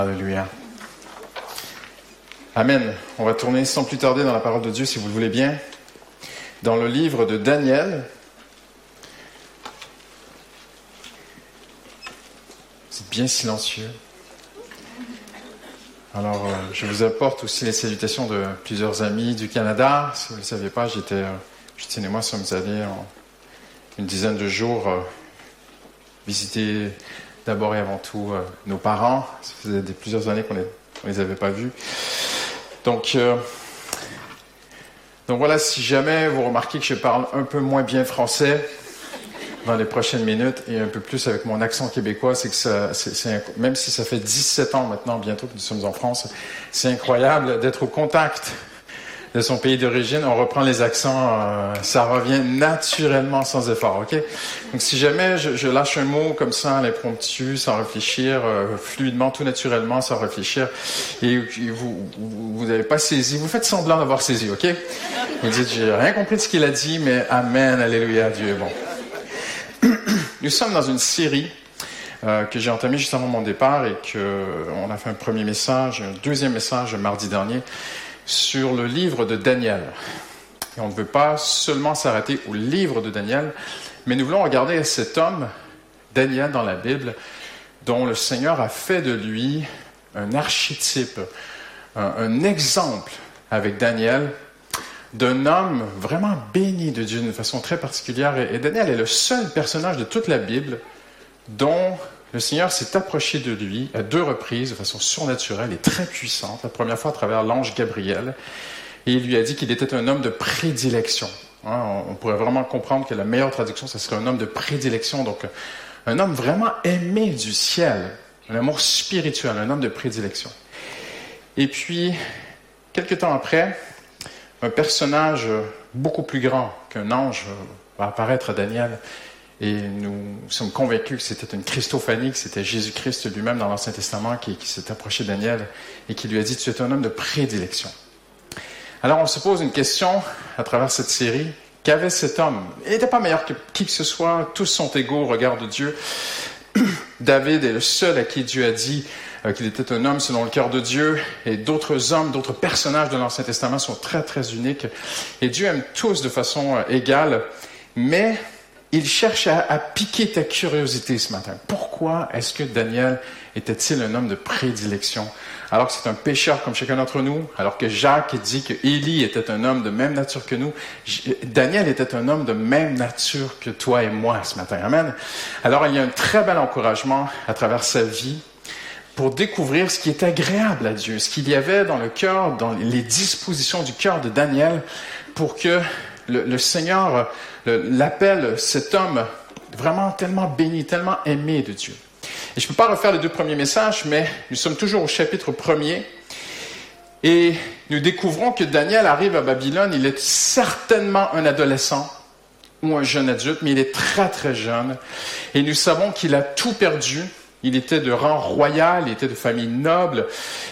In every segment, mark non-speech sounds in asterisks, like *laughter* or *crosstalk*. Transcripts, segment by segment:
Alléluia. Amen. On va tourner sans plus tarder dans la parole de Dieu, si vous le voulez bien, dans le livre de Daniel. C'est bien silencieux. Alors, euh, je vous apporte aussi les salutations de plusieurs amis du Canada. Si vous ne le saviez pas, j'étais, euh, Justine et moi sommes allés en une dizaine de jours euh, visiter d'abord et avant tout nos parents. Ça faisait des, plusieurs années qu'on ne les avait pas vus. Donc, donc voilà, si jamais vous remarquez que je parle un peu moins bien français, dans les prochaines minutes et un peu plus avec mon accent québécois, c'est que ça, c'est, même si ça fait 17 ans maintenant, bientôt que nous sommes en France, c'est incroyable d'être au contact de son pays d'origine. On reprend les accents, euh, ça revient naturellement sans effort, ok? Donc si jamais je, lâche un mot comme ça à l'impromptu, sans réfléchir, euh, fluidement, tout naturellement, sans réfléchir, et, vous vous n'avez pas saisi, vous faites semblant d'avoir saisi, ok? Vous dites, j'ai rien compris de ce qu'il a dit, mais Amen, Alléluia, Dieu bon. *clears throat* Nous sommes dans une série euh, que j'ai entamée juste avant mon départ et qu'on a fait un premier message, un deuxième message mardi dernier sur le livre de Daniel. Et on ne veut pas seulement s'arrêter au livre de Daniel, mais nous voulons regarder cet homme, Daniel, dans la Bible, dont le Seigneur a fait de lui un archétype, un exemple avec Daniel d'un homme vraiment béni de Dieu d'une façon très particulière. Et Daniel est le seul personnage de toute la Bible dont le Seigneur s'est approché de lui à deux reprises de façon surnaturelle et très puissante. La première fois à travers l'ange Gabriel. Et il lui a dit qu'il était un homme de prédilection. Hein, on pourrait vraiment comprendre que la meilleure traduction, ce serait un homme de prédilection. Donc, un homme vraiment aimé du ciel. Un amour spirituel, un homme de prédilection. Et puis, quelques temps après, un personnage beaucoup plus grand qu'un ange va apparaître à Daniel. Et nous sommes convaincus que c'était une Christophanie, que c'était Jésus-Christ lui-même dans l'Ancien Testament qui, s'est approché de Daniel et qui lui a dit, tu es un homme de prédilection. Alors on se pose une question à travers cette série. Qu'avait cet homme? Il n'était pas meilleur que qui que ce soit, tous sont égaux au regard de Dieu. *clears throat* David est le seul à qui Dieu a dit, euh, qu'il était un homme selon le cœur de Dieu, et d'autres hommes, d'autres personnages de l'Ancien Testament sont très, très uniques. Et Dieu aime tous de façon euh, égale, mais il cherche à, piquer ta curiosité ce matin. Pourquoi est-ce que Daniel était-il un homme de prédilection? Alors que c'est un pécheur comme chacun d'entre nous, alors que Jacques dit que Élie était un homme de même nature que nous, Daniel était un homme de même nature que toi et moi ce matin. Amen. Alors il y a un très bel encouragement à travers sa vie pour découvrir ce qui est agréable à Dieu, ce qu'il y avait dans le cœur, dans les dispositions du cœur de Daniel, pour que le, Seigneur l'appelle cet homme vraiment tellement béni, tellement aimé de Dieu. Et je ne peux pas refaire les deux premiers messages, mais nous sommes toujours au chapitre premier. Et nous découvrons que Daniel arrive à Babylone, il est certainement un adolescent ou un jeune adulte, mais il est très très jeune. Et nous savons qu'il a tout perdu il était de rang royal, il était de famille noble,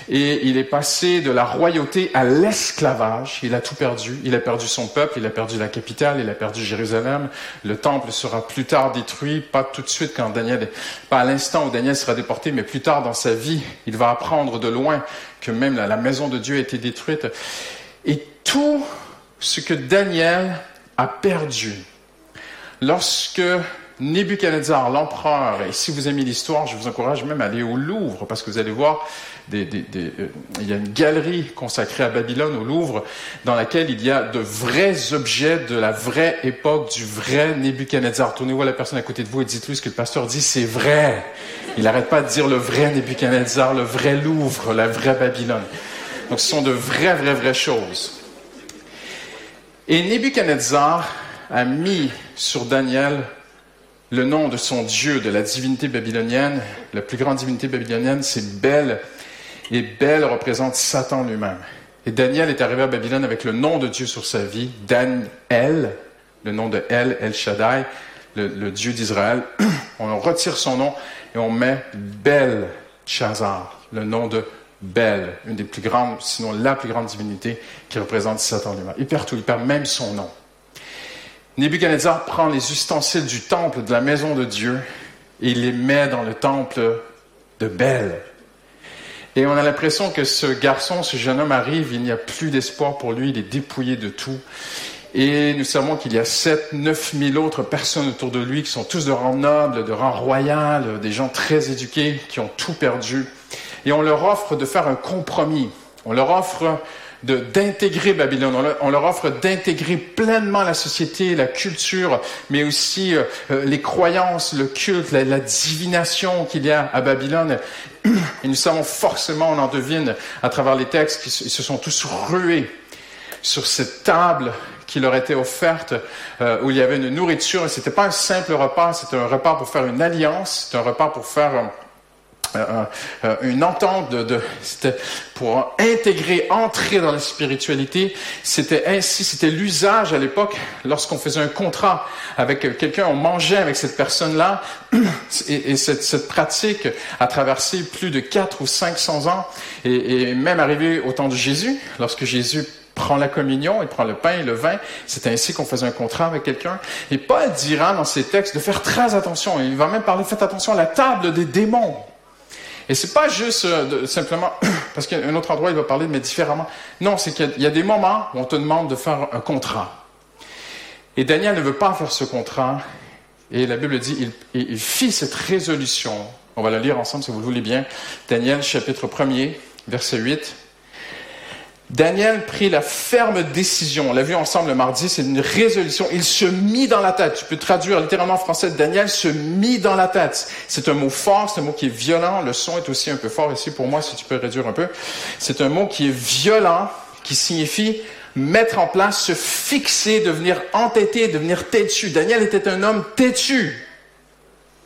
et il est passé de la royauté à l'esclavage. Il a tout perdu. Il a perdu son peuple, il a perdu la capitale, il a perdu Jérusalem. Le temple sera plus tard détruit, pas tout de suite quand Daniel, pas à l'instant où Daniel sera déporté, mais plus tard dans sa vie, il va apprendre de loin que même la, la maison de Dieu a été détruite. Et tout ce que Daniel a perdu, lorsque Nebuchadnezzar, l'empereur, et si vous aimez l'histoire, je vous encourage même à aller au Louvre, parce que vous allez voir, des, euh, il y a une galerie consacrée à Babylone au Louvre, dans laquelle il y a de vrais objets de la vraie époque, du vrai Nebuchadnezzar. Tournez-vous à la personne à côté de vous et dites-lui ce que le pasteur dit, c'est vrai. Il n'arrête pas de dire le vrai Nebuchadnezzar, le vrai Louvre, la vraie Babylone. Donc ce sont de vraies, vraies, vraies choses. Et Nebuchadnezzar a mis sur Daniel le nom de son Dieu, de la divinité babylonienne. La plus grande divinité babylonienne, c'est Bel. Et Bel représente Satan lui-même. Et Daniel est arrivé à Babylone avec le nom de Dieu sur sa vie, Dan-El, le nom de El, El Shaddai, le, Dieu d'Israël. *clears throat* On retire son nom et on met Bel Chazar, le nom de Bel, une des plus grandes, sinon la plus grande divinité qui représente Satan lui-même. Il perd tout, il perd même son nom. Nebuchadnezzar prend les ustensiles du temple de la maison de Dieu et il les met dans le temple de Bel. Et on a l'impression que ce garçon, ce jeune homme arrive, il n'y a plus d'espoir pour lui, il est dépouillé de tout. Et nous savons qu'il y a 7, 9 000 autres personnes autour de lui qui sont tous de rang noble, de rang royal, des gens très éduqués, qui ont tout perdu. Et on leur offre de faire un compromis. On leur offre d'intégrer Babylone. On leur, offre d'intégrer pleinement la société, la culture, mais aussi euh, euh, les croyances, le culte, la, divination qu'il y a à Babylone. *clears throat* Et nous savons forcément, on en devine à travers les textes, qu'ils se sont tous rués sur cette table qui leur était offerte, euh, où il y avait une nourriture. Et c'était pas un simple repas, c'était un repas pour faire une alliance, c'était un repas pour faire euh, euh, une entente de, c'était pour intégrer, entrer dans la spiritualité. C'était ainsi, c'était l'usage à l'époque lorsqu'on faisait un contrat avec quelqu'un, on mangeait avec cette personne-là. *clears throat* Et, cette, cette, pratique a traversé plus de 4 ou 500 ans et, et même arrivé au temps de Jésus, lorsque Jésus prend la communion, il prend le pain et le vin. C'est ainsi qu'on faisait un contrat avec quelqu'un. Et Paul dira dans ses textes de faire très attention. Il va même parler, faites attention à la table des démons. Et c'est pas juste euh, simplement, *coughs* parce qu'il y a un autre endroit, il va parler, mais différemment. Non, c'est qu'il y, a des moments où on te demande de faire un contrat. Et Daniel ne veut pas faire ce contrat. Et la Bible dit, il, il fit cette résolution. On va la lire ensemble si vous le voulez bien. Daniel chapitre 1er, verset 8. Daniel prit la ferme décision, on l'a vu ensemble le mardi, c'est une résolution, il se mit dans la tête. Tu peux traduire littéralement en français, Daniel se mit dans la tête. C'est un mot fort, c'est un mot qui est violent, le son est aussi un peu fort ici pour moi, si tu peux réduire un peu. C'est un mot qui est violent, qui signifie mettre en place, se fixer, devenir entêté, devenir têtu. Daniel était un homme têtu.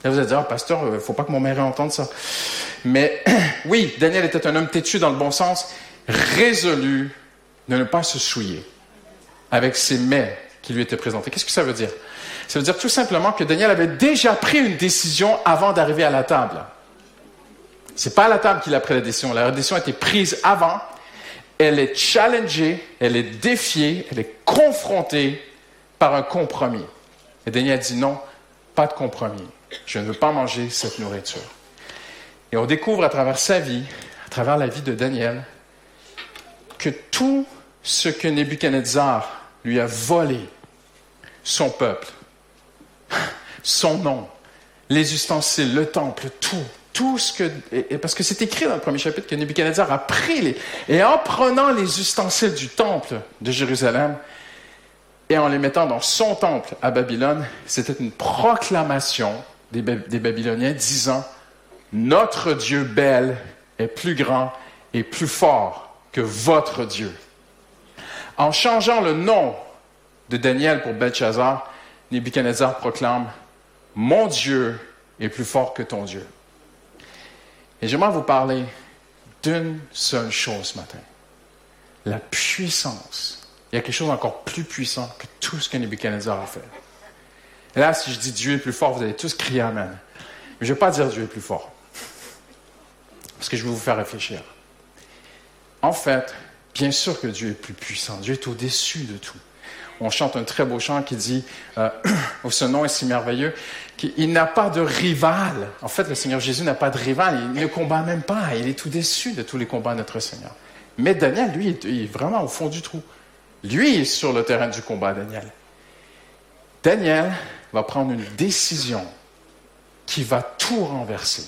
Là, vous allez dire, ah, pasteur, il faut pas que mon mère entende ça. Mais *clears throat* oui, Daniel était un homme têtu dans le bon sens résolu de ne pas se souiller avec ces mets qui lui étaient présentés. Qu'est-ce que ça veut dire? Ça veut dire tout simplement que Daniel avait déjà pris une décision avant d'arriver à la table. C'est pas à la table qu'il a pris la décision. La décision a été prise avant. Elle est challengée, elle est défiée, elle est confrontée par un compromis. Et Daniel dit non, pas de compromis. Je ne veux pas manger cette nourriture. Et on découvre à travers sa vie, à travers la vie de Daniel, que tout ce que Nebuchadnezzar lui a volé, son peuple, son nom, les ustensiles, le temple, tout, tout ce que... Parce que c'est écrit dans le premier chapitre que Nebuchadnezzar a pris les... Et en prenant les ustensiles du temple de Jérusalem et en les mettant dans son temple à Babylone, c'était une proclamation des Babyloniens disant, Notre Dieu bel est plus grand et plus fort que votre Dieu. En changeant le nom de Daniel pour Belshazzar, Nebuchadnezzar proclame Mon Dieu est plus fort que ton Dieu. Et j'aimerais vous parler d'une seule chose ce matin la puissance. Il y a quelque chose encore plus puissant que tout ce que Nebuchadnezzar a fait. Et là, si je dis Dieu est plus fort, vous allez tous crier Amen. Mais je ne vais pas dire Dieu est plus fort. Parce que je vais vous faire réfléchir. En fait, bien sûr que Dieu est plus puissant. Dieu est au-dessus de tout. On chante un très beau chant qui dit euh, *clears throat* Ce nom est si merveilleux qu'il n'a pas de rival. En fait, le Seigneur Jésus n'a pas de rival. Il ne combat même pas. Il est au-dessus de tous les combats de notre Seigneur. Mais Daniel, lui, il est vraiment au fond du trou. Lui est sur le terrain du combat, Daniel. Daniel va prendre une décision qui va tout renverser.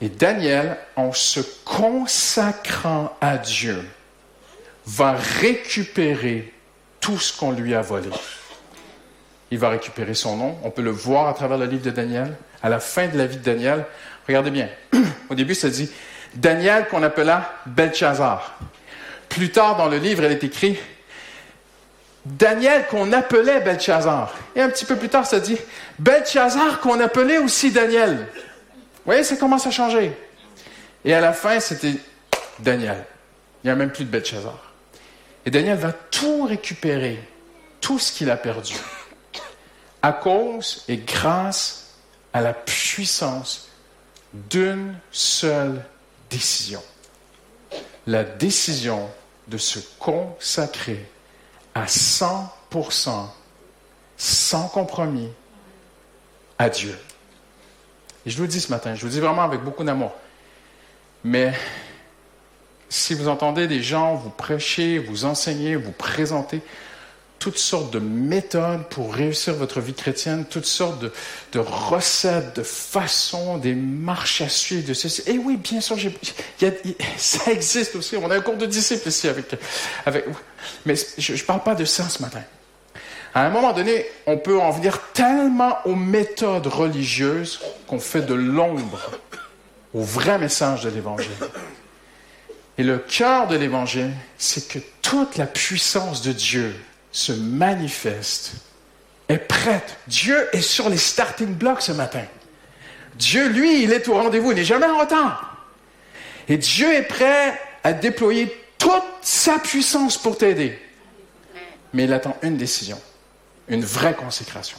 Et Daniel, en se consacrant à Dieu, va récupérer tout ce qu'on lui a volé. Il va récupérer son nom. On peut le voir à travers le livre de Daniel. À la fin de la vie de Daniel, regardez bien. *clears throat* Au début, ça dit Daniel qu'on appela Belshazzar. Plus tard dans le livre, il est écrit Daniel qu'on appelait Belshazzar. Et un petit peu plus tard, ça dit Belshazzar qu'on appelait aussi Daniel. Voyez, ça commence à changer. Et à la fin, c'était Daniel. Il n'y a même plus de Belshazzar. Et Daniel va tout récupérer, tout ce qu'il a perdu, à cause et grâce à la puissance d'une seule décision. La décision de se consacrer à 100%, sans compromis, à Dieu. Je vous le dis ce matin, je vous le dis vraiment avec beaucoup d'amour. Mais si vous entendez des gens vous prêcher, vous enseigner, vous présenter toutes sortes de méthodes pour réussir votre vie chrétienne, toutes sortes de, recettes, de façons, des marches à suivre, de ceci. Et oui, bien sûr, ça existe aussi. On a un cours de disciples ici avec, avec mais je ne parle pas de ça ce matin. À un moment donné, on peut en venir tellement aux méthodes religieuses qu'on fait de l'ombre au vrai message de l'Évangile. Et le cœur de l'Évangile, c'est que toute la puissance de Dieu se manifeste, est prête. Dieu est sur les starting blocks ce matin. Dieu, lui, il est au rendez-vous, il n'est jamais en retard. Et Dieu est prêt à déployer toute sa puissance pour t'aider. Mais il attend une décision, une vraie consécration.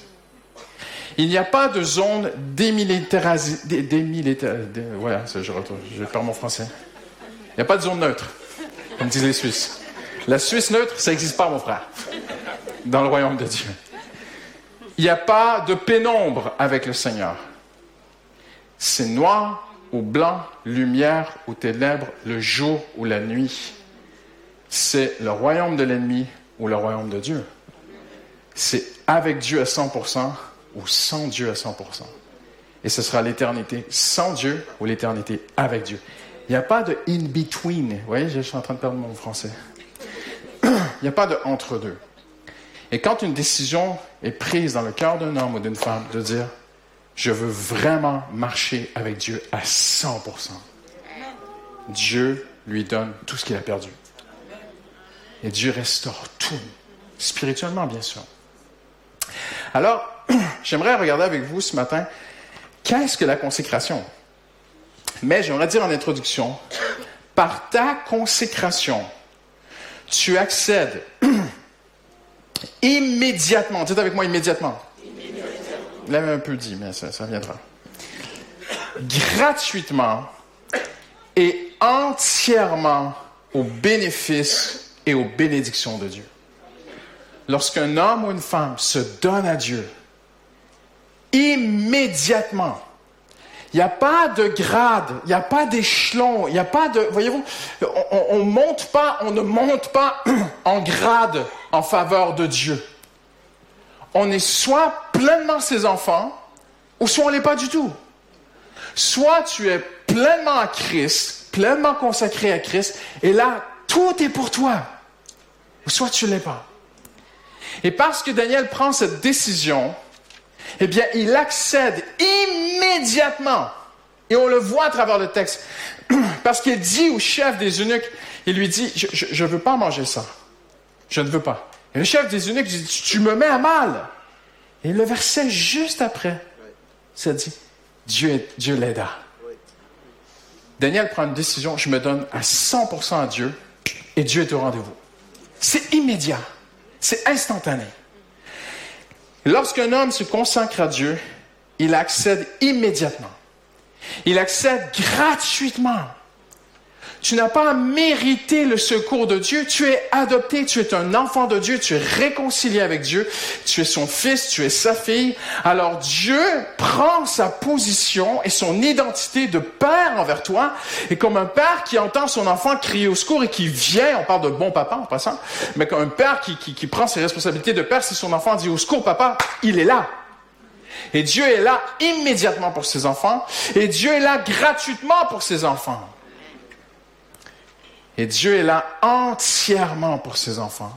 Il n'y a pas de zone démilitarisée. voilà, je, je perds mon français. Il n'y a pas de zone neutre, comme disent les Suisses. La Suisse neutre, ça n'existe pas, mon frère, dans le royaume de Dieu. Il n'y a pas de pénombre avec le Seigneur. C'est noir ou blanc, lumière ou ténèbres, le jour ou la nuit. C'est le royaume de l'ennemi ou le royaume de Dieu. C'est avec Dieu à 100% ou sans Dieu à 100%. Et ce sera l'éternité sans Dieu ou l'éternité avec Dieu. Il n'y a pas de in-between. Vous voyez, je suis en train de perdre mon français. *clears throat* Il n'y a pas de entre-deux. Et quand une décision est prise dans le cœur d'un homme ou d'une femme de dire, je veux vraiment marcher avec Dieu à 100%, Dieu lui donne tout ce qu'il a perdu. Et Dieu restaure tout, spirituellement bien sûr. Alors, *clears throat* j'aimerais regarder avec vous ce matin, qu'est-ce que la consécration? Mais j'aimerais dire en introduction, par ta consécration, tu accèdes *clears throat* immédiatement, dites avec moi immédiatement. Immédiatement. un peu dit, mais ça, ça viendra. Gratuitement et entièrement au bénéfice et aux bénédictions de Dieu. Lorsqu'un homme ou une femme se donne à Dieu, immédiatement, il n'y a pas de grade, il n'y a pas d'échelon, il n'y a pas de... Voyez-vous, on, on, monte pas, on ne monte pas *clears throat* en grade en faveur de Dieu. On est soit pleinement ses enfants, ou soit on l'est pas du tout. Soit tu es pleinement à Christ, pleinement consacré à Christ, et là, tout est pour toi. Ou soit tu l'es pas. Et parce que Daniel prend cette décision, eh bien, il accède immédiatement. Et on le voit à travers le texte. *clears throat* Parce qu'il dit au chef des eunuques, il lui dit, je ne veux pas manger ça. Je ne veux pas. Et le chef des eunuques dit, tu me mets à mal. Et le verset juste après, ça dit, Dieu, Dieu l'aida. Daniel prend une décision, je me donne à 100% à Dieu, et Dieu est au rendez-vous. C'est immédiat. C'est instantané. Lorsqu'un homme se consacre à Dieu, il accède immédiatement. Il accède gratuitement. Tu n'as pas mérité le secours de Dieu. Tu es adopté, tu es un enfant de Dieu, tu es réconcilié avec Dieu, tu es son fils, tu es sa fille. Alors Dieu prend sa position et son identité de père envers toi. Et comme un père qui entend son enfant crier au secours et qui vient, on parle de bon papa en passant, mais comme un père qui, qui, qui prend ses responsabilités de père, si son enfant dit au secours papa, il est là. Et Dieu est là immédiatement pour ses enfants. Et Dieu est là gratuitement pour ses enfants. Et Dieu est là entièrement pour ses enfants.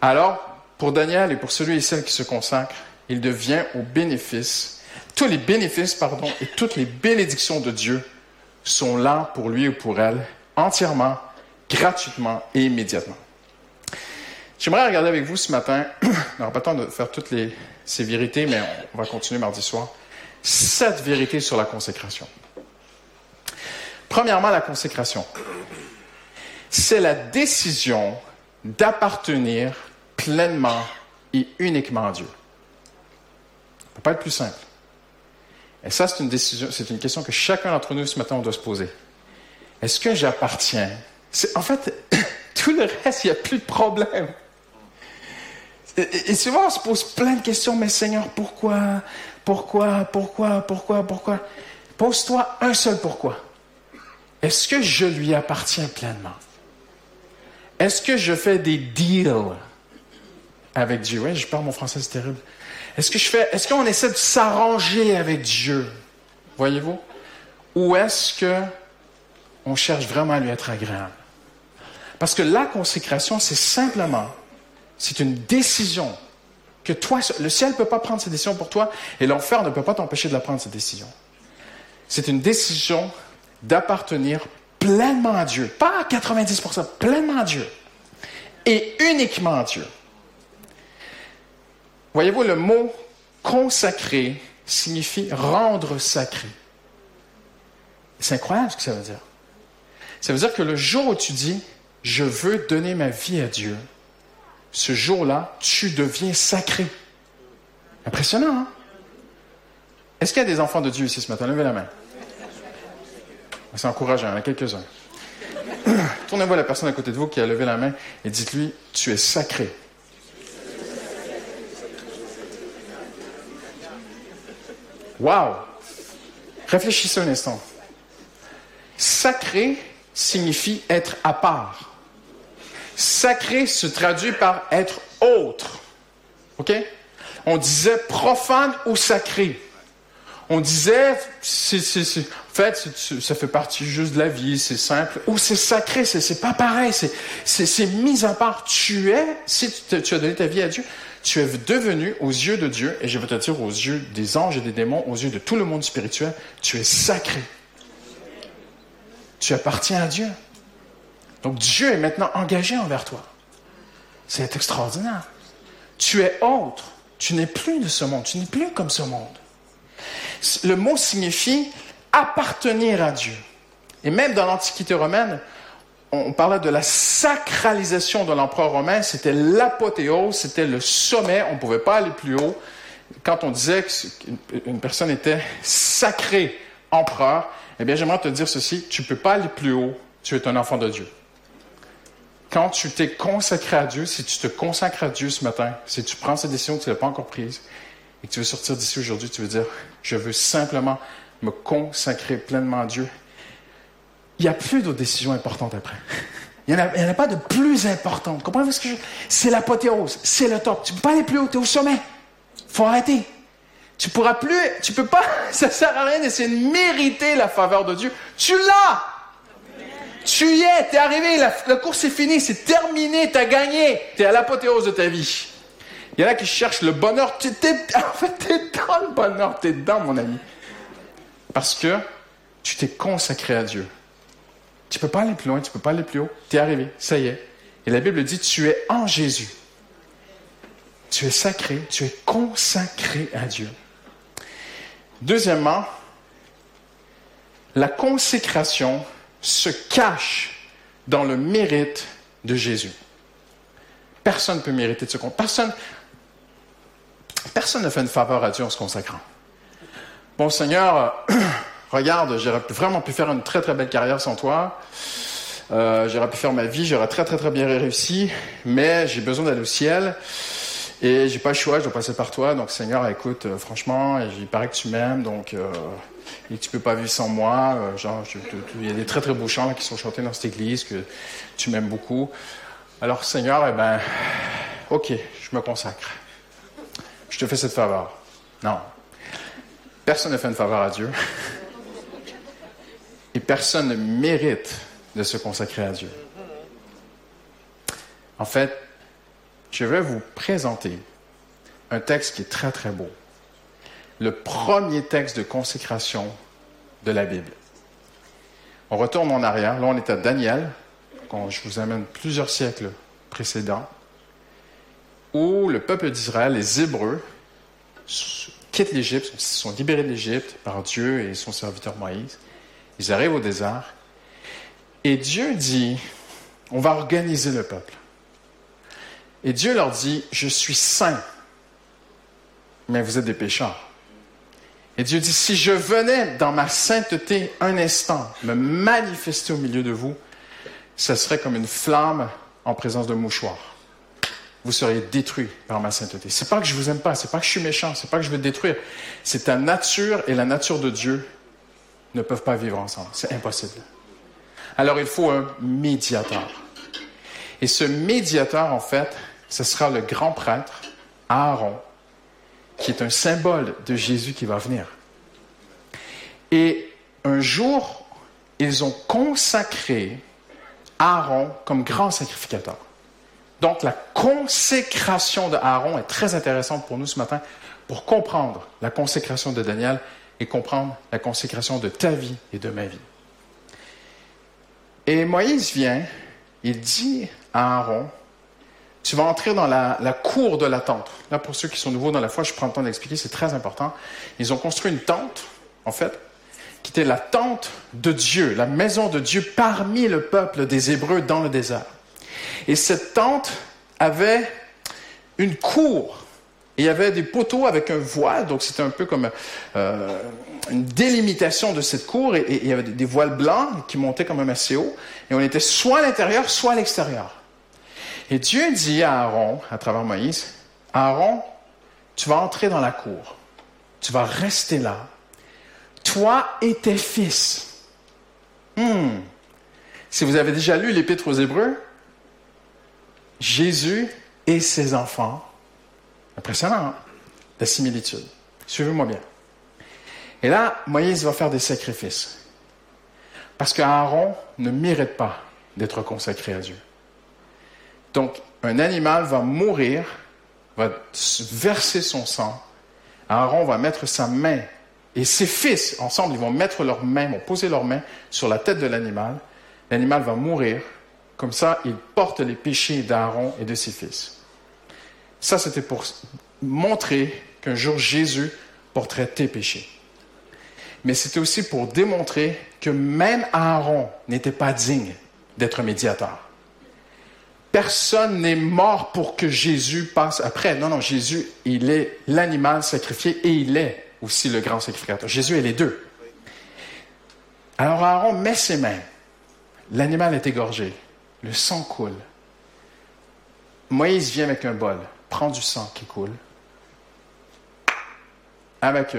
Alors, pour Daniel et pour celui et celle qui se consacrent, il devient au bénéfice. Tous les bénéfices, pardon, et toutes les bénédictions de Dieu sont là pour lui ou pour elle, entièrement, gratuitement et immédiatement. J'aimerais regarder avec vous ce matin, *clears throat* on n'aura pas le temps de faire toutes les, ces vérités, mais on va continuer mardi soir, sept vérités sur la consécration. Premièrement, la consécration c'est la décision d'appartenir pleinement et uniquement à Dieu. Ça ne peut pas être plus simple. Et ça, c'est une décision, c'est une question que chacun d'entre nous ce matin, on doit se poser. Est-ce que j'appartiens? En fait, *coughs* tout le reste, il n'y a plus de problème. Et, et, souvent, on se pose plein de questions, mais Seigneur, pourquoi? Pourquoi? Pourquoi? Pourquoi? Pourquoi? Pose-toi un seul pourquoi. est-ce que je lui appartiens pleinement? Est-ce que je fais des deals avec Dieu? Oui, je parle mon français, c'est terrible. Est-ce que je fais, est-ce qu'on essaie de s'arranger avec Dieu? Voyez-vous? Ou est-ce que on cherche vraiment à lui être agréable? Parce que la consécration, c'est simplement, c'est une décision que toi, le ciel ne peut pas prendre cette décision pour toi et l'enfer ne peut pas t'empêcher de la prendre, cette décision. C'est une décision d'appartenir pleinement à Dieu, pas à 90%, pleinement à Dieu et uniquement à Dieu. Voyez-vous, le mot consacré signifie rendre sacré. C'est incroyable ce que ça veut dire. Ça veut dire que le jour où tu dis, je veux donner ma vie à Dieu, ce jour-là, tu deviens sacré. Impressionnant, hein? Est-ce qu'il y a des enfants de Dieu ici ce matin? Levez la main. C'est encourageant, il y en a quelques-uns. *clears throat* Tournez-vous à la personne à côté de vous qui a levé la main et dites-lui, tu es sacré. Wow! Réfléchissez un instant. Sacré signifie être à part. Sacré se traduit par être autre. OK? On disait profane ou sacré. On disait, fait, ça fait partie juste de la vie, c'est simple. Ou c'est sacré, c'est, pas pareil, c'est, mis à part. Tu es, si tu, tu as donné ta vie à Dieu, tu es devenu aux yeux de Dieu, et je veux te dire aux yeux des anges et des démons, aux yeux de tout le monde spirituel, tu es sacré. Tu appartiens à Dieu. Donc Dieu est maintenant engagé envers toi. C'est extraordinaire. Tu es autre. Tu n'es plus de ce monde. Tu n'es plus comme ce monde. Le mot signifie appartenir à Dieu. Et même dans l'Antiquité romaine, on parlait de la sacralisation de l'empereur romain, c'était l'apothéose, c'était le sommet, on ne pouvait pas aller plus haut. Quand on disait qu'une personne était sacrée empereur, eh bien j'aimerais te dire ceci, tu ne peux pas aller plus haut, tu es un enfant de Dieu. Quand tu t'es consacré à Dieu, si tu te consacres à Dieu ce matin, si tu prends cette décision que tu n'as pas encore prise, et que tu veux sortir d'ici aujourd'hui, tu veux dire, je veux simplement me consacrer pleinement à Dieu il n'y a plus d'autres décisions importantes après. Il n'y en, a pas de plus importantes. Comprenez-vous ce que je C'est l'apothéose, c'est le top. Tu ne peux pas aller plus haut, tu es au sommet. faut arrêter. Tu pourras plus, tu peux pas, *laughs* ça sert à rien d'essayer de mériter la faveur de Dieu. Tu l'as! Tu y es, tu es arrivé, la, course est finie, c'est terminé, tu as gagné, tu es à l'apothéose de ta vie. Il y en a qui cherchent le bonheur, tu es, *laughs* en fait, tu es dans le bonheur, tu es dedans, mon ami. Parce que tu t'es consacré à Dieu. Tu ne peux pas aller plus loin, tu ne peux pas aller plus haut. Tu es arrivé, ça y est. Et la Bible dit, tu es en Jésus. Tu es sacré, tu es consacré à Dieu. Deuxièmement, la consécration se cache dans le mérite de Jésus. Personne ne peut mériter de ce compte. Personne, personne ne fait une faveur à Dieu en se consacrant. Bon Seigneur, *clears throat* regarde, j'aurais vraiment pu faire une très très belle carrière sans toi. Euh, j'aurais pu faire ma vie, j'aurais très très très bien réussi, mais j'ai besoin d'aller au ciel et j'ai pas le choix, je dois passer par toi. Donc Seigneur, écoute, euh, franchement, il paraît que tu m'aimes, donc euh, et tu peux pas vivre sans moi. Euh, genre, il y a des très très beaux chants qui sont chantés dans cette église que tu m'aimes beaucoup. Alors Seigneur, eh ben, ok, je me consacre. Je te fais cette faveur. Non, personne ne fait une faveur à Dieu. Et personne ne mérite de se consacrer à Dieu. En fait, je vais vous présenter un texte qui est très très beau. Le premier texte de consécration de la Bible. On retourne en arrière. Là, on est à Daniel, quand je vous amène plusieurs siècles précédents, où le peuple d'Israël, les Hébreux, quittent l'Égypte, sont libérés de l'Égypte par Dieu et son serviteur Moïse. Ils arrivent au désert. Et Dieu dit, on va organiser le peuple. Et Dieu leur dit, je suis saint, mais vous êtes des pécheurs. Et Dieu dit, si je venais dans ma sainteté un instant me manifester au milieu de vous, ce serait comme une flamme en présence de mouchoir. Vous seriez détruits par ma sainteté. C'est pas que je vous aime pas, c'est pas que je suis méchant, c'est pas que je veux détruire. C'est ta nature et la nature de Dieu ne peuvent pas vivre ensemble. C'est impossible. Alors il faut un médiateur. Et ce médiateur, en fait, ce sera le grand prêtre, Aaron, qui est un symbole de Jésus qui va venir. Et un jour, ils ont consacré Aaron comme grand sacrificateur. Donc la consécration de Aaron est très intéressante pour nous ce matin pour comprendre la consécration de Daniel et comprendre la consécration de ta vie et de ma vie. Et Moïse vient, il dit à Aaron, tu vas entrer dans la, cour de la tente. Là, pour ceux qui sont nouveaux dans la foi, je prends le temps d'expliquer, c'est très important. Ils ont construit une tente, en fait, qui était la tente de Dieu, la maison de Dieu parmi le peuple des Hébreux dans le désert. Et cette tente avait une cour. il y avait des poteaux avec un voile, donc c'était un peu comme euh, une délimitation de cette cour. Et, il y avait des, voiles blancs qui montaient quand même assez haut. Et on était soit à l'intérieur, soit à l'extérieur. Et Dieu dit à Aaron, à travers Moïse, Aaron, tu vas entrer dans la cour. Tu vas rester là. Toi et tes fils. Hmm. Si vous avez déjà lu l'Épître aux Hébreux, Jésus et ses enfants. Impressionnant, hein? la similitude. Suivez-moi bien. Et là, Moïse va faire des sacrifices. Parce qu'Aaron ne mérite pas d'être consacré à Dieu. Donc, un animal va mourir, va verser son sang. Aaron va mettre sa main et ses fils, ensemble, ils vont mettre leurs mains, vont poser leurs mains sur la tête de l'animal. L'animal va mourir. Comme ça, il porte les péchés d'Aaron et de ses fils. Ça, c'était pour montrer qu'un jour Jésus porterait tes péchés. Mais c'était aussi pour démontrer que même Aaron n'était pas digne d'être médiateur. Personne n'est mort pour que Jésus passe après. Non, non, Jésus, il est l'animal sacrifié et il est aussi le grand sacrificateur. Jésus est les deux. Alors Aaron met ses mains. L'animal est égorgé. Le sang coule. Moïse vient avec un bol, prend du sang qui coule, avec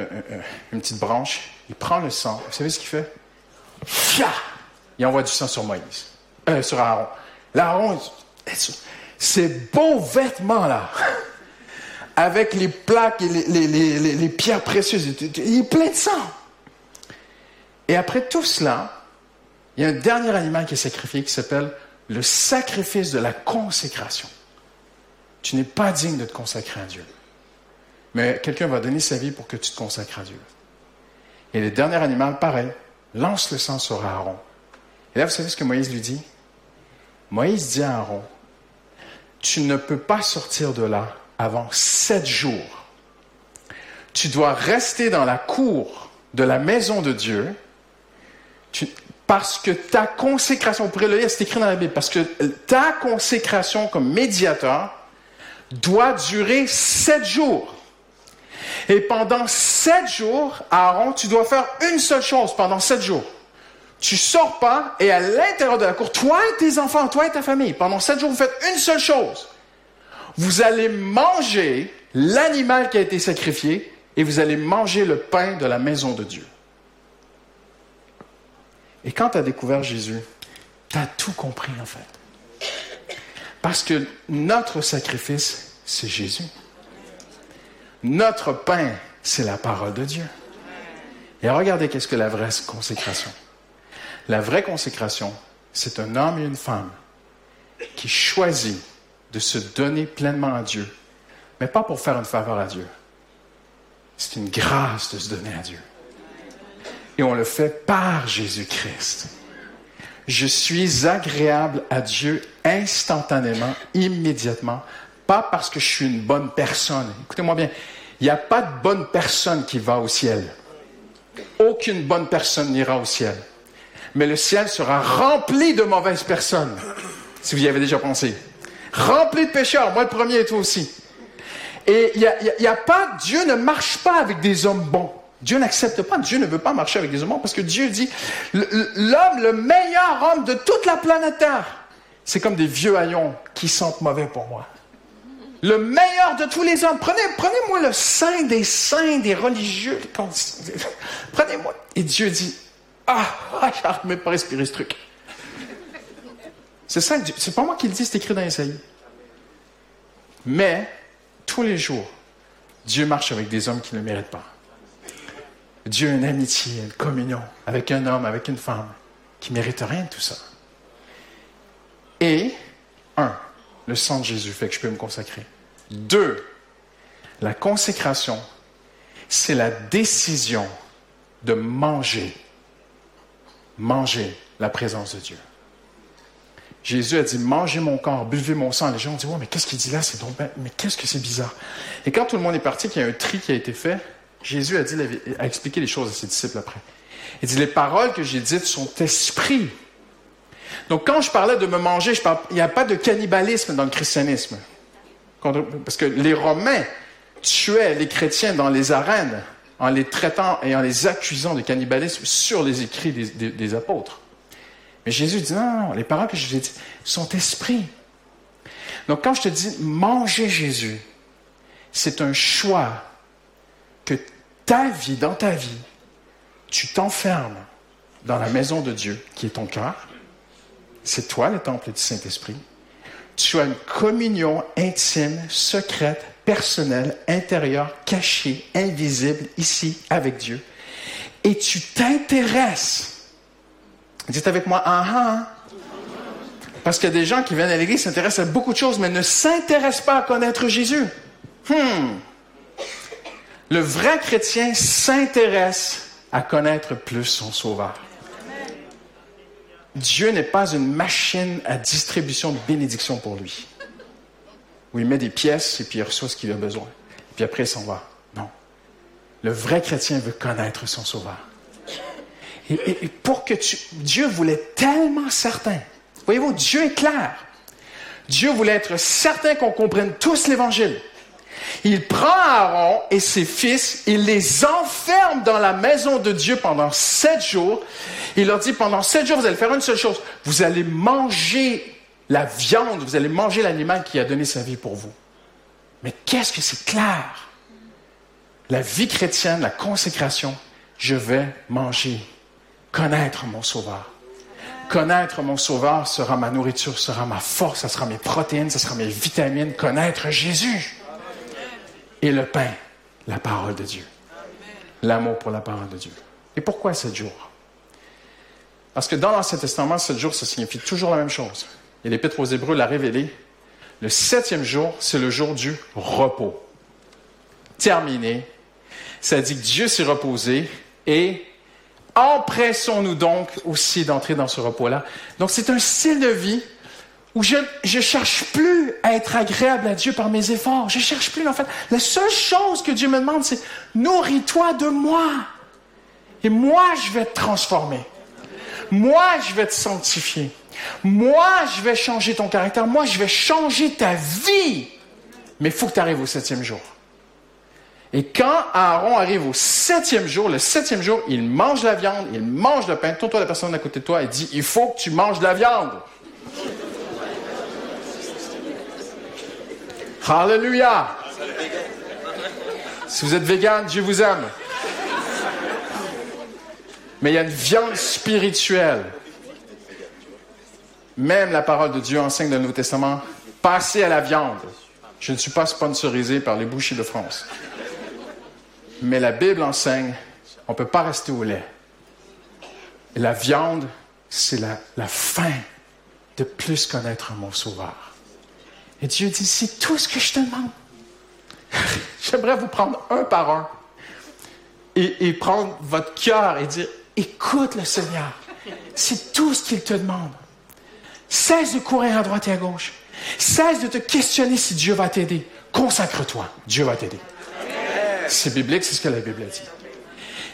une petite branche, il prend le sang. Vous savez ce qu'il fait? Il envoie du sang sur Moïse, euh, sur Aaron. L'Aaron, ces beaux vêtements-là, *laughs* avec les plaques et les, les pierres précieuses, il est plein de sang. Et après tout cela, il y a un dernier animal qui est sacrifié qui s'appelle le sacrifice de la consécration. Tu n'es pas digne de te consacrer à Dieu. Mais quelqu'un va donner sa vie pour que tu te consacres à Dieu. Et le dernier animal, pareil, lance le sang sur Aaron. Et là, vous savez ce que Moïse lui dit? Moïse dit à Aaron, tu ne peux pas sortir de là avant sept jours. Tu dois rester dans la cour de la maison de Dieu. Tu, parce que ta consécration, pourrez le lire, c'est écrit dans la Bible, parce que ta consécration comme médiateur doit durer sept jours. Et pendant sept jours, Aaron, tu dois faire une seule chose pendant sept jours. Tu sors pas et à l'intérieur de la cour, toi et tes enfants, toi et ta famille, pendant sept jours, vous faites une seule chose. Vous allez manger l'animal qui a été sacrifié et vous allez manger le pain de la maison de Dieu. Et quand tu as découvert Jésus, tu as tout compris en fait. Parce que notre sacrifice, c'est Jésus. Notre pain, c'est la parole de Dieu. Et regardez qu'est-ce que la vraie consécration. La vraie consécration, c'est un homme et une femme qui choisit de se donner pleinement à Dieu, mais pas pour faire une faveur à Dieu. C'est une grâce de se donner à Dieu et on le fait par Jésus-Christ. Je suis agréable à Dieu instantanément, immédiatement, pas parce que je suis une bonne personne. Écoutez-moi bien, il n'y a pas de bonne personne qui va au ciel. Aucune bonne personne n'ira au ciel. Mais le ciel sera rempli de mauvaises personnes, si vous y avez déjà pensé. Rempli de pécheurs, moi le premier et toi aussi. Et il n'y a, a pas, Dieu ne marche pas avec des hommes bons. Dieu n'accepte pas, Dieu ne veut pas marcher avec des humains parce que Dieu dit, l'homme, le meilleur homme de toute la planète Terre, c'est comme des vieux haillons qui sentent mauvais pour moi. Le meilleur de tous les hommes. Prenez, prenez-moi le saint des saints, des religieux. *laughs* Prenez-moi. Et Dieu dit, ah, ah j'arrive même pas respirer ce truc. C'est ça, c'est pas moi qui le dis, c'est écrit dans Isaïe. Mais, tous les jours, Dieu marche avec des hommes qui ne le méritent pas. Dieu a une amitié, une communion avec un homme, avec une femme, qui ne mérite rien de tout ça. Et, un, le sang de Jésus fait que je peux me consacrer. Deux, la consécration, c'est la décision de manger, manger la présence de Dieu. Jésus a dit, mangez mon corps, buvez mon sang. Les gens ont dit, ouais, mais qu'est-ce qu'il dit là? C'est donc, mais qu'est-ce que c'est bizarre? Et quand tout le monde est parti, qu'il y a un tri qui a été fait, Jésus a, expliqué les choses à ses disciples après. Il dit, les paroles que j'ai dites sont esprit. Donc, quand je parlais de me manger, je il n'y a pas de cannibalisme dans le christianisme. Parce que les Romains tuaient les chrétiens dans les arènes en les traitant et en les accusant de cannibalisme sur les écrits des apôtres. Mais Jésus dit, non, non, les paroles que je dites sont esprit. Donc quand je te dis manger Jésus, c'est un choix que ta vie, dans ta vie, tu t'enfermes dans la maison de Dieu, qui est ton cœur. C'est toi le temple du Saint-Esprit. Tu as une communion intime, secrète, personnelle, intérieure, cachée, invisible, ici, avec Dieu. Et tu t'intéresses Dites avec moi, ah ah. Parce qu'il y a des gens qui viennent à l'église, s'intéressent à beaucoup de choses, mais ne s'intéressent pas à connaître Jésus. Hmm. Le vrai chrétien s'intéresse à connaître plus son Sauveur. Dieu n'est pas une machine à distribution de bénédictions pour lui. Où il met des pièces et puis il reçoit ce qu'il a besoin. Et puis après, il s'en va. Non. Le vrai chrétien veut connaître son Sauveur. Et, pour que tu... Dieu voulait tellement certain. Voyez-vous, Dieu est clair. Dieu voulait être certain qu'on comprenne tous l'Évangile. Il prend Aaron et ses fils, il les enferme dans la maison de Dieu pendant sept jours. Il leur dit, pendant sept jours, vous allez faire une seule chose. Vous allez manger la viande, vous allez manger l'animal qui a donné sa vie pour vous. Mais qu'est-ce que c'est clair? La vie chrétienne, la consécration, je vais manger connaître mon Sauveur. Connaître mon Sauveur sera ma nourriture, sera ma force, ça sera mes protéines, ça sera mes vitamines. Connaître Jésus. Et le pain, la parole de Dieu. L'amour pour la parole de Dieu. Et pourquoi sept jours? Parce que dans l'Ancien Testament, sept jours, ça signifie toujours la même chose. Et l'Épître aux Hébreux l'a révélé. Le septième jour, c'est le jour du repos. Terminé. Ça dit que Dieu s'est reposé et Empressons-nous donc aussi d'entrer dans ce repos-là. Donc c'est un style de vie où je ne cherche plus à être agréable à Dieu par mes efforts. Je cherche plus, en fait. La seule chose que Dieu me demande, c'est nourris-toi de moi. Et moi, je vais te transformer. Moi, je vais te sanctifier. Moi, je vais changer ton caractère. Moi, je vais changer ta vie. Mais il faut que tu arrives au septième jour. Et quand Aaron arrive au septième jour, le septième jour, il mange la viande, il mange le pain. Tourne-toi la personne à côté de toi et dit, il faut que tu manges de la viande. Hallelujah. Si vous êtes vegan, Dieu vous aime. Mais il y a une viande spirituelle. Même la parole de Dieu enseigne dans le Nouveau Testament, passez à la viande. Je ne suis pas sponsorisé par les bouchers de France. Mais la Bible enseigne, on ne peut pas rester au lait. La viande, c'est la, la fin de plus connaître mon Sauveur. Et Dieu dit, c'est tout ce que je te demande. *laughs* J'aimerais vous prendre un par un et, prendre votre cœur et dire, écoute le Seigneur. C'est tout ce qu'il te demande. Cesse de courir à droite et à gauche. Cesse de te questionner si Dieu va t'aider. Consacre-toi. Dieu va t'aider. C'est biblique, c'est ce que la Bible a dit.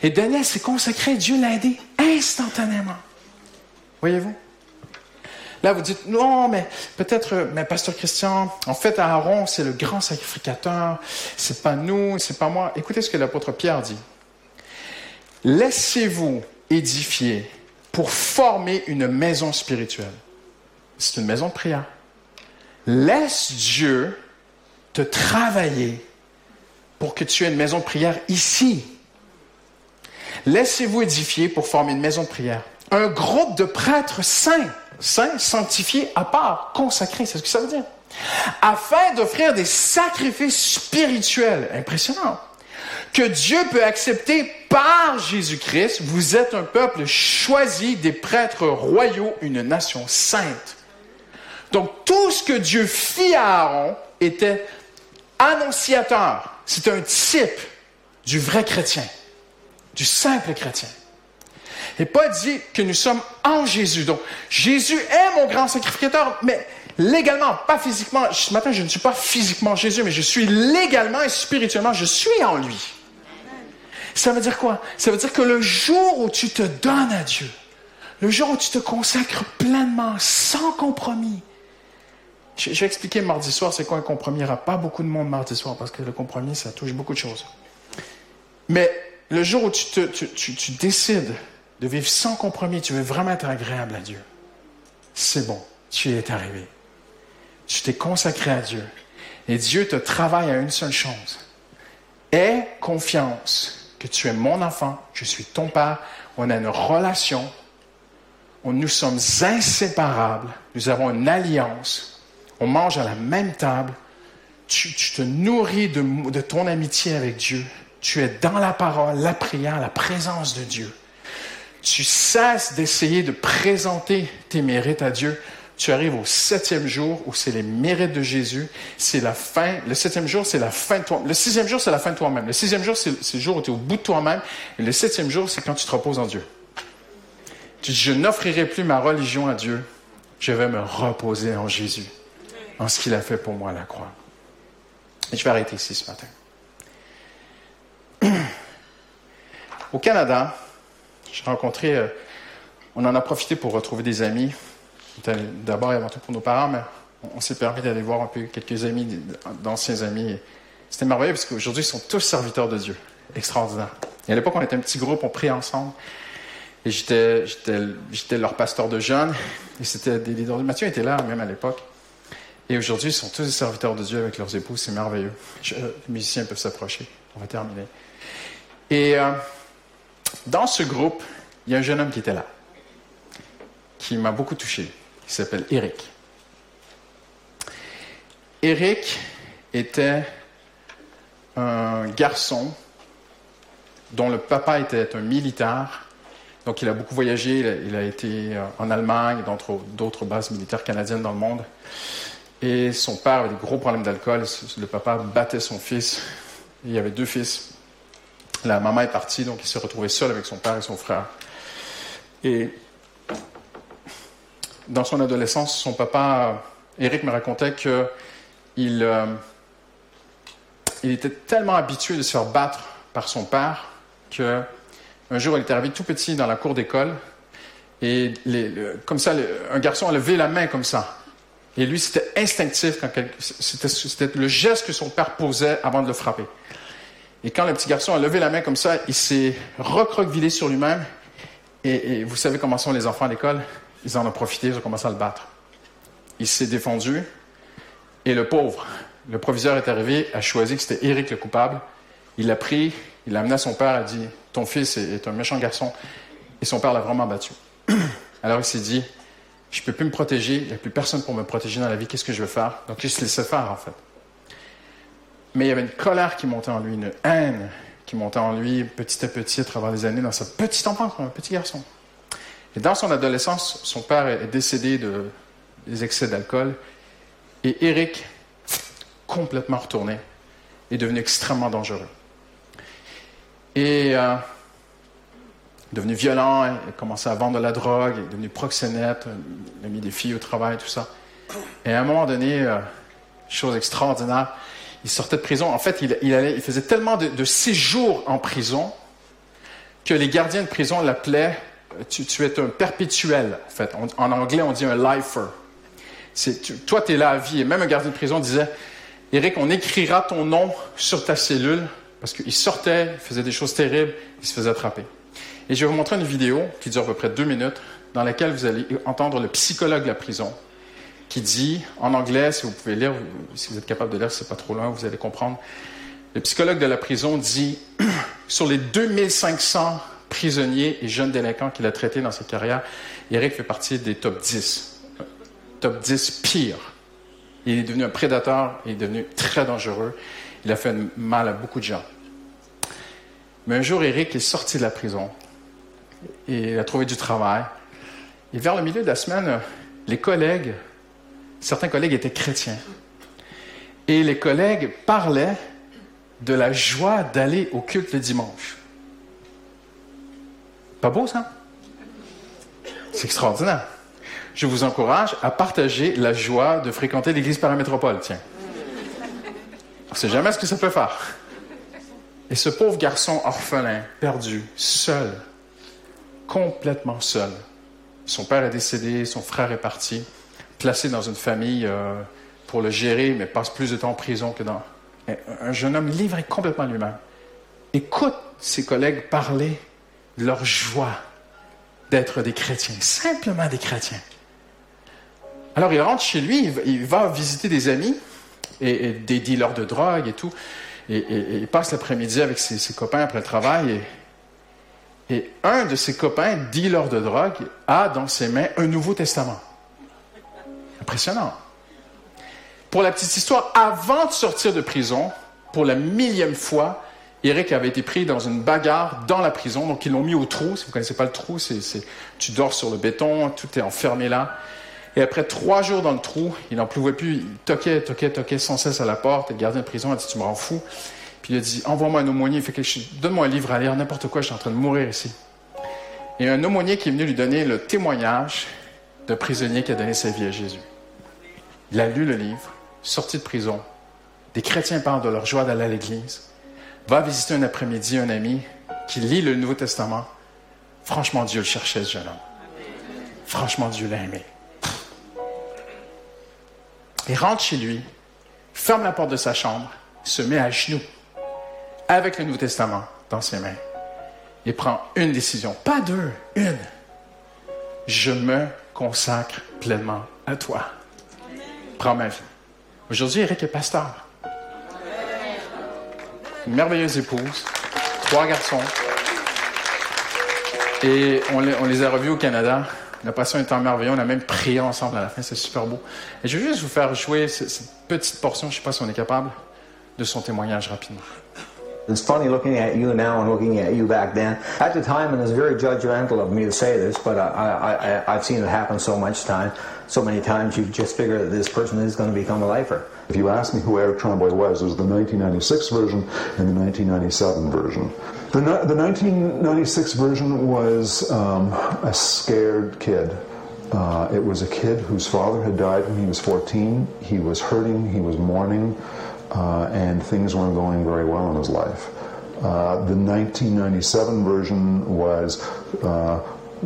Et Daniel s'est consacré, Dieu l'a aidé instantanément. Voyez-vous? Là, vous dites, non, mais peut-être, mais pasteur Christian, en fait, Aaron, c'est le grand sacrificateur, c'est pas nous, c'est pas moi. Écoutez ce que l'apôtre Pierre dit. Laissez-vous édifier pour former une maison spirituelle. C'est une maison de prière. Laisse Dieu te travailler pour que tu aies une maison de prière ici. Laissez-vous édifier pour former une maison de prière. Un groupe de prêtres saints. Saint, sanctifié, à part, consacré, c'est ce que ça veut dire. Afin d'offrir des sacrifices spirituels. Impressionnant. Que Dieu peut accepter par Jésus-Christ. Vous êtes un peuple choisi, des prêtres royaux, une nation sainte. Donc tout ce que Dieu fit à Aaron était annonciateur. C'est un type du vrai chrétien, du simple chrétien. Et pas dit que nous sommes en Jésus. Donc, Jésus est mon grand sacrificateur, mais légalement, pas physiquement. Ce matin, je ne suis pas physiquement Jésus, mais je suis légalement et spirituellement, je suis en lui. Ça veut dire quoi? Ça veut dire que le jour où tu te donnes à Dieu, le jour où tu te consacres pleinement, sans compromis, je, vais expliquer mardi soir c'est quoi un compromis? Il n'y aura pas beaucoup de monde mardi soir parce que le compromis, ça touche beaucoup de choses. Mais le jour où tu décides de vivre sans compromis, tu veux vraiment être agréable à Dieu, c'est bon, tu y es arrivé. Tu t'es consacré à Dieu. Et Dieu te travaille à une seule chose. Aie confiance que tu es mon enfant, je suis ton père, on a une relation, nous sommes inséparables, nous avons une alliance, on mange à la même table, tu, te nourris de, de ton amitié avec Dieu, tu es dans la parole, la prière, la présence de Dieu. Tu cesses d'essayer de présenter tes mérites à Dieu. Tu arrives au septième jour où c'est les mérites de Jésus. C'est la fin. Le septième jour, c'est la fin de toi. Le sixième jour, c'est la fin de toi-même. Le sixième jour, c'est le jour où tu es au bout de toi-même. Et le septième jour, c'est quand tu te reposes en Dieu. Tu dis, je n'offrirai plus ma religion à Dieu. Je vais me reposer en Jésus, en ce qu'il a fait pour moi à la croix. Et je vais arrêter ici ce matin. *clears throat* Au Canada, j'ai rencontré, euh, on en a profité pour retrouver des amis. D'abord et avant tout pour nos parents, mais on, s'est permis d'aller voir un peu quelques amis, d'anciens amis. C'était merveilleux parce qu'aujourd'hui, ils sont tous serviteurs de Dieu. Extraordinaire. Et à l'époque, on était un petit groupe, on priait ensemble. Et j'étais, leur pasteur de jeunes. Et c'était des leaders. Mathieu était là, même à l'époque. Et aujourd'hui, ils sont tous des serviteurs de Dieu avec leurs épouses. C'est merveilleux. les musiciens peuvent s'approcher. On va terminer. Et euh, dans ce groupe, il y a un jeune homme qui était là, qui m'a beaucoup touché, qui s'appelle Eric. Eric était un garçon dont le papa était un militaire. Donc, il a beaucoup voyagé. Il a, été euh, en Allemagne, dans d'autres bases militaires canadiennes dans le monde. Et son père avait des gros problèmes d'alcool. Le papa battait son fils. Il y avait deux fils. La maman est partie, donc il s'est retrouvé seul avec son père et son frère. Et dans son adolescence, son papa, Eric, me racontait qu'il euh, il était tellement habitué de se faire battre par son père que un jour, il était arrivé tout petit dans la cour d'école et comme ça, un garçon a levé la main comme ça. Et lui, c'était instinctif. C'était le geste que son père posait avant de le frapper. Et quand le petit garçon a levé la main comme ça, il s'est recroquevillé sur lui-même. Et, vous savez comment sont les enfants à l'école? Ils en ont profité, ils ont commencé à le battre. Il s'est défendu. Et le pauvre, le proviseur est arrivé, a choisi que c'était Eric le coupable. Il l'a pris, il l'a amené à son père, a dit Ton fils est, un méchant garçon. Et son père l'a vraiment battu. *clears throat* Alors il s'est dit Je ne peux plus me protéger, il n'y a plus personne pour me protéger dans la vie, qu'est-ce que je vais faire Donc il se laissait faire en fait. Mais il y avait une colère qui montait en lui, une haine qui montait en lui petit à petit à travers les années dans sa petite enfance, un petit garçon. Et dans son adolescence, son père est décédé de, des excès d'alcool. Et Eric, complètement retourné, est devenu extrêmement dangereux. Et euh, devenu violent, il a commencé à vendre de la drogue, il est devenu proxénète, il a mis des filles au travail, tout ça. Et à un moment donné, euh, chose extraordinaire, il sortait de prison. En fait, il, faisait tellement de, séjours en prison que les gardiens de prison l'appelaient tu, es un perpétuel, en fait. en anglais, on dit un lifer. toi, tu es là à vie. Et même un gardien de prison disait Eric, on écrira ton nom sur ta cellule parce qu'il sortait, il faisait des choses terribles, il se faisait attraper. Et je vais vous montrer une vidéo qui dure à peu près deux minutes dans laquelle vous allez entendre le psychologue de la prison qui dit, en anglais, si vous pouvez lire, si vous êtes capable de lire, c'est pas trop loin, vous allez comprendre. Le psychologue de la prison dit, *clears throat* sur les 2500 prisonniers et jeunes délinquants qu'il a traités dans sa carrière, Eric fait partie des top 10. top 10 pire. Il est devenu un prédateur, il est devenu très dangereux. Il a fait mal à beaucoup de gens. Mais un jour, Eric est sorti de la prison et il a trouvé du travail. Et vers le milieu de la semaine, les collègues, certains collègues étaient chrétiens. Et les collègues parlaient de la joie d'aller au culte le dimanche. Pas beau ça? C'est extraordinaire. Je vous encourage à partager la joie de fréquenter l'église paramétropole, tiens. On ne sait jamais ce que ça peut faire. Et ce pauvre garçon orphelin, perdu, seul, complètement seul. Son père est décédé, son frère est parti, placé dans une famille euh, pour le gérer, mais passe plus de temps en prison que dans... Un jeune homme livré complètement lui-même. Écoute ses collègues parler de leur joie d'être des chrétiens, simplement des chrétiens. Alors il rentre chez lui, il va visiter des amis et, des dealers de drogue et tout, et, il passe l'après-midi avec ses, copains après le travail, et un de ses copains, dealer de drogue, a dans ses mains un Nouveau Testament. Impressionnant. Pour la petite histoire, avant de sortir de prison, pour la millième fois, Eric avait été pris dans une bagarre dans la prison, donc ils l'ont mis au trou. Si vous ne connaissez pas le trou, c'est, tu dors sur le béton, tout est enfermé là. Et après trois jours dans le trou, il n'en pouvait plus, il toquait, toquait, toquait sans cesse à la porte. Et le gardien de prison a dit Tu me rends fou. Puis il a dit Envoie-moi un aumônier, fait donne-moi un livre à lire, n'importe quoi, je suis en train de mourir ici. Et un aumônier qui est venu lui donner le témoignage d'un prisonnier qui a donné sa vie à Jésus. Il a lu le livre, sorti de prison. Des chrétiens parlent de leur joie d'aller à l'église va visiter un après-midi un ami qui lit le Nouveau Testament. Franchement, Dieu le cherchait, ce jeune homme. Franchement, Dieu l'a aimé. Il rentre chez lui, ferme la porte de sa chambre, se met à genoux avec le Nouveau Testament dans ses mains et prend une décision, pas deux, une. Je me consacre pleinement à toi. Prends ma vie. Aujourd'hui, Eric est pasteur une merveilleuse épouse, trois garçons. Et on les, a revus au Canada. On a passé un temps merveilleux. On a même prié ensemble à la fin. C'est super beau. Et je vais juste vous faire jouer cette petite portion, je ne sais pas si on est capable, de son témoignage rapidement. It's funny looking at you now and looking at you back then. At the time, and it's very judgmental of me to say this, but I, I, I, I've seen it happen so much time, so many times, you just figure that this person is going to become a lifer. If you ask me who Eric Tremblay was, it was the 1996 version and the 1997 version. The, the 1996 version was um, a scared kid. Uh, it was a kid whose father had died when he was 14. He was hurting, he was mourning uh, and things weren't going very well in his life. Uh, the 1997 version was uh,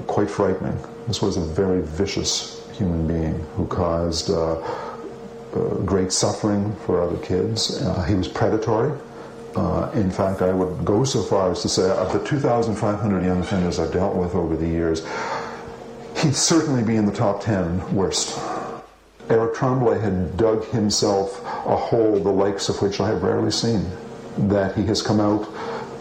quite frightening. This was a very vicious human being who caused uh, uh, great suffering for other kids. Uh, he was predatory. in fact, I would go so far as to say, of the 2,500 young offenders I've dealt with over the years, he'd certainly be in the top 10 worst. Eric Tremblay had dug himself a hole the likes of which I have rarely seen. That he has come out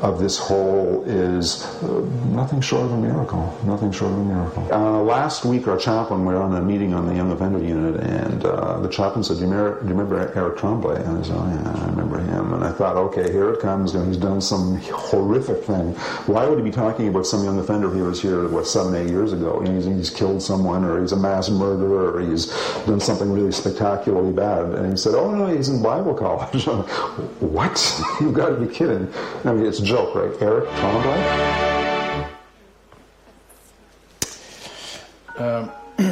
of this whole is uh, nothing short of a miracle. Nothing short of a miracle. Uh, last week, our chaplain, we were on a meeting on the young offender unit, and uh, the chaplain said, do you, remember, do you remember Eric Tremblay? And I said, oh, yeah, I remember him. And I thought, okay, here it comes. And he's done some horrific thing. Why would he be talking about some young offender he was here, what, seven, eight years ago? He's, he's killed someone, or he's a mass murderer, or he's done something really spectacularly bad. And he said, oh, no, he's in Bible college. *laughs* what? *laughs* You've got to be kidding. I mean, it's euh, *clears throat*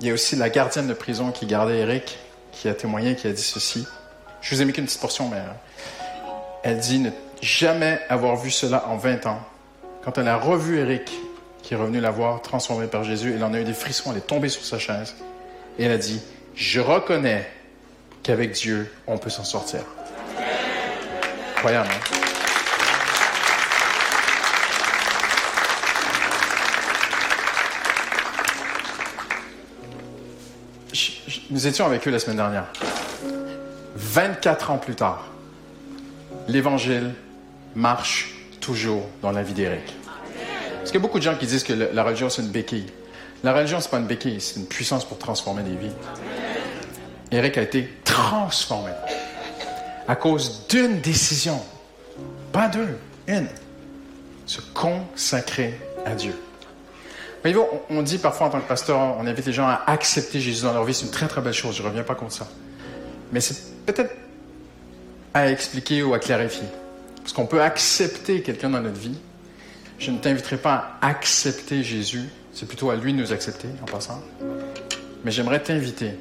il y a aussi la gardienne de prison qui gardait Eric, qui a témoigné, qui a dit ceci. Je vous ai mis qu'une petite portion, mais euh, elle dit ne jamais avoir vu cela en 20 ans. Quand elle a revu Eric, qui est revenu la voir, transformé par Jésus, elle en a eu des frissons, elle est tombée sur sa chaise. Et elle a dit, je reconnais qu'avec Dieu, on peut s'en sortir. Incroyable, hein? Nous étions avec eux la semaine dernière. 24 ans plus tard, l'Évangile marche toujours dans la vie d'Éric. Parce qu'il y a beaucoup de gens qui disent que la religion, c'est une béquille. La religion, c'est pas une béquille, c'est une puissance pour transformer des vies. Eric a été transformé à cause d'une décision, pas deux, une. Se consacrer à Dieu. On dit parfois en tant que pasteur, on invite les gens à accepter Jésus dans leur vie. C'est une très très belle chose, je ne reviens pas contre ça. Mais c'est peut-être à expliquer ou à clarifier. Parce qu'on peut accepter quelqu'un dans notre vie. Je ne t'inviterai pas à accepter Jésus, c'est plutôt à lui de nous accepter en passant. Mais j'aimerais t'inviter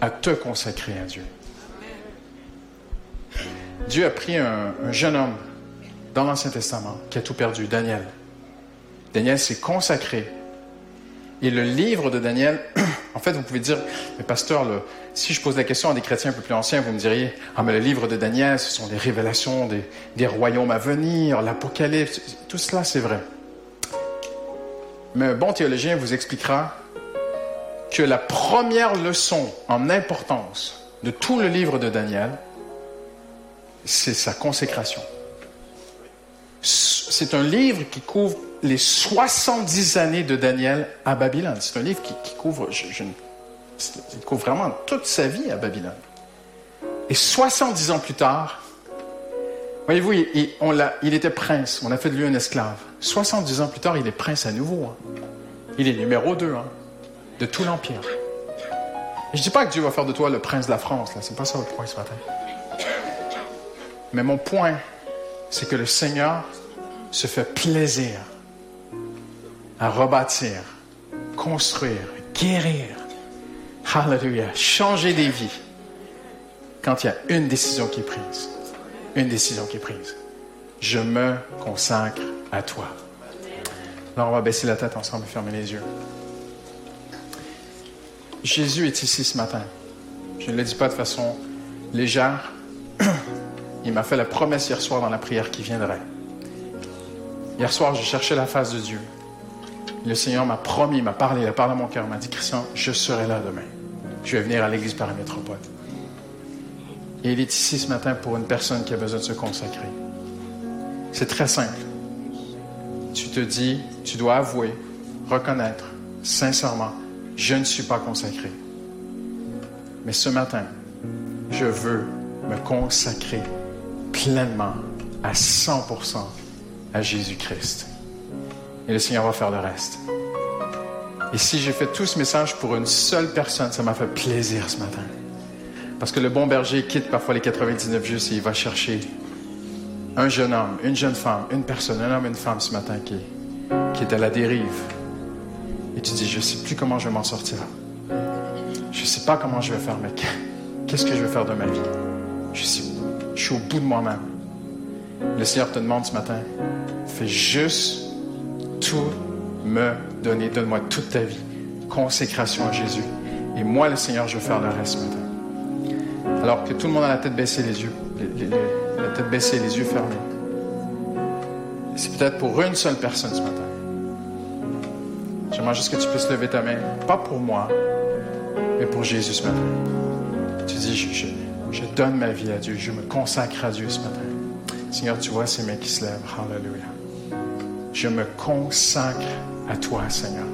à te consacrer à Dieu. Dieu a pris un, jeune homme dans l'Ancien Testament qui a tout perdu, Daniel. Daniel s'est consacré. Et le livre de Daniel, *clears throat* en fait, vous pouvez dire, mais pasteur, si je pose la question à des chrétiens un peu plus anciens, vous me diriez, ah mais le livre de Daniel, ce sont des révélations des, des royaumes à venir, l'Apocalypse, tout cela c'est vrai. Mais un bon théologien vous expliquera que la première leçon en importance de tout le livre de Daniel, c'est sa consécration. C'est un livre qui couvre les 70 années de Daniel à Babylone. C'est un livre qui, couvre, couvre vraiment toute sa vie à Babylone. Et 70 ans plus tard, voyez-vous, il, était prince. On a fait de lui un esclave. 70 ans plus tard, il est prince à nouveau. Hein. Il est numéro 2 hein, de tout l'Empire. je ne dis pas que Dieu va faire de toi le prince de la France. Ce n'est pas ça le point ce matin. Mais mon point, c'est que le Seigneur se fait plaisir à rebâtir, construire, guérir. Hallelujah. Changer des vies quand il y a une décision qui est prise. Une décision qui est prise. Je me consacre à toi. Alors on va baisser la tête ensemble et fermer les yeux. Jésus est ici ce matin. Je ne le dis pas de façon légère. *clears throat* Il m'a fait la promesse hier soir dans la prière qui viendrait. Hier soir, je cherchais la face de Dieu. Le Seigneur m'a promis, m'a parlé, il a parlé à mon cœur, m'a dit, Christian, je serai là demain. Je vais venir à l'église par métropole. Et il est ici ce matin pour une personne qui a besoin de se consacrer. C'est très simple. Tu te dis, tu dois avouer, reconnaître, sincèrement, je ne suis pas consacré. Mais ce matin, je veux me consacrer pleinement à 100% à Jésus-Christ. Et le Seigneur va faire le reste. Et si j'ai fait tout ce message pour une seule personne, ça m'a fait plaisir ce matin. Parce que le bon berger quitte parfois les 99 justes et il va chercher un jeune homme, une jeune femme, une personne, un homme, une femme ce matin qui, qui est à la dérive. Et tu dis, je ne sais plus comment je vais m'en sortir. Je ne sais pas comment je vais faire, mais qu'est-ce que je vais faire de ma vie? Je suis je suis au bout de moi-même. Le Seigneur te demande ce matin, fais juste tout me donner. Donne-moi toute ta vie. Consécration à Jésus. Et moi, le Seigneur, je vais faire le reste ce matin. Alors que tout le monde a la tête baissée, les yeux, la tête baissée, les yeux fermés. C'est peut-être pour une seule personne ce matin. J'aimerais juste que tu puisses lever ta main, pas pour moi, mais pour Jésus ce matin. Tu dis, je, je je donne ma vie à Dieu. Je me consacre à Dieu ce matin. Seigneur, tu vois ces mains qui se lèvent. Hallelujah. Je me consacre à toi, Seigneur.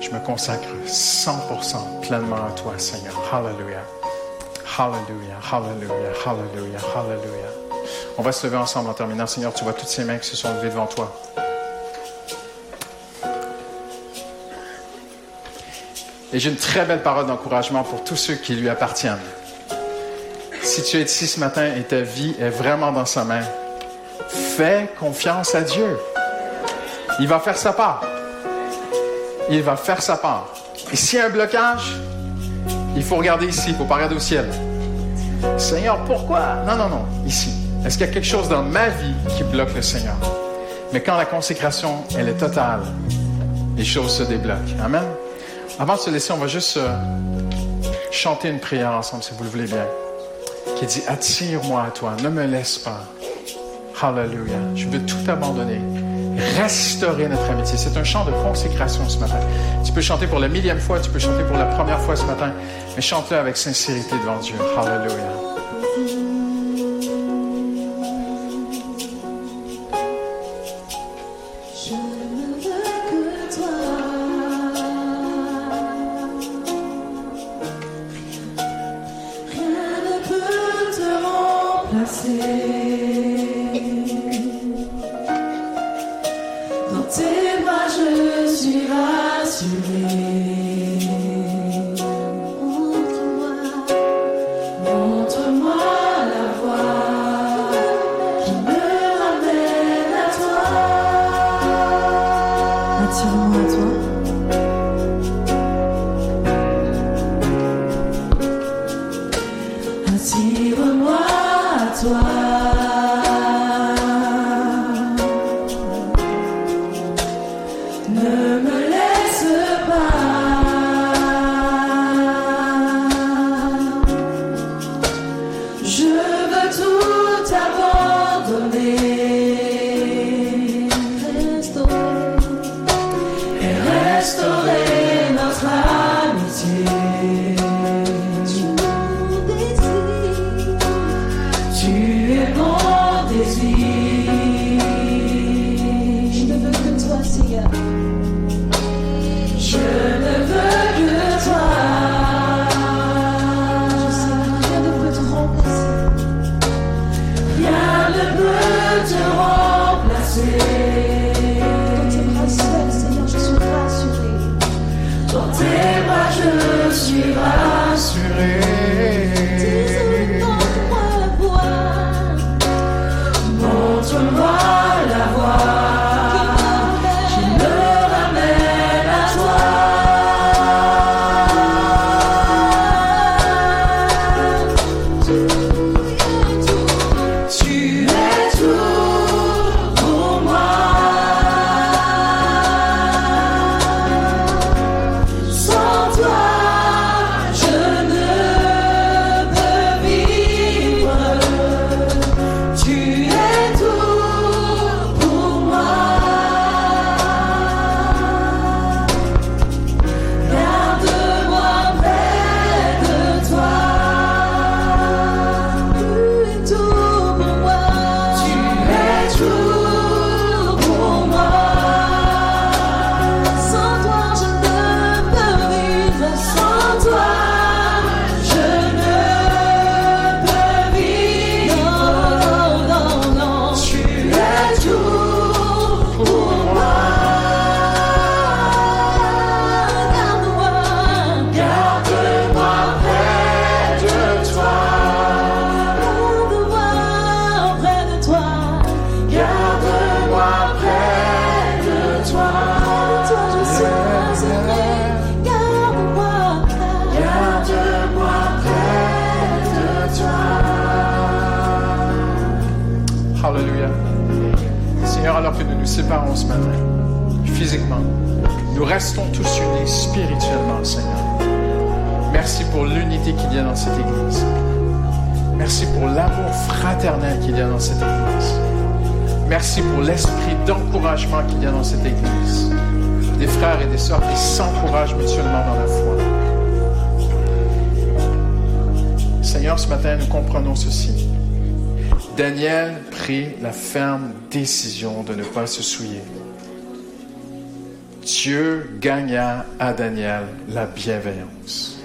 Je me consacre 100% pleinement à toi, Seigneur. Hallelujah. Hallelujah, hallelujah, hallelujah, hallelujah. On va se lever ensemble en terminant. Seigneur, tu vois toutes ces mains qui se sont levées devant toi. Et j'ai une très belle parole d'encouragement pour tous ceux qui lui appartiennent. Si tu es ici ce matin et ta vie est vraiment dans sa main, fais confiance à Dieu. Il va faire sa part. Il va faire sa part. Et s'il y a un blocage, il faut regarder ici, il faut pas regarder au ciel. Seigneur, pourquoi? Non, non, non, ici. Est-ce qu'il y a quelque chose dans ma vie qui bloque le Seigneur? Mais quand la consécration, elle est totale, les choses se débloquent. Amen. Avant de se laisser, on va juste euh, chanter une prière ensemble, si vous le voulez bien, qui dit, attire-moi à toi, ne me laisse pas. Hallelujah. Je veux tout abandonner. Restaurer notre amitié. C'est un chant de consécration ce matin. Tu peux chanter pour la millième fois, tu peux chanter pour la première fois ce matin, mais chante-le avec sincérité devant Dieu. Hallelujah. Décision de ne pas se souiller. Dieu gagna à Daniel la bienveillance.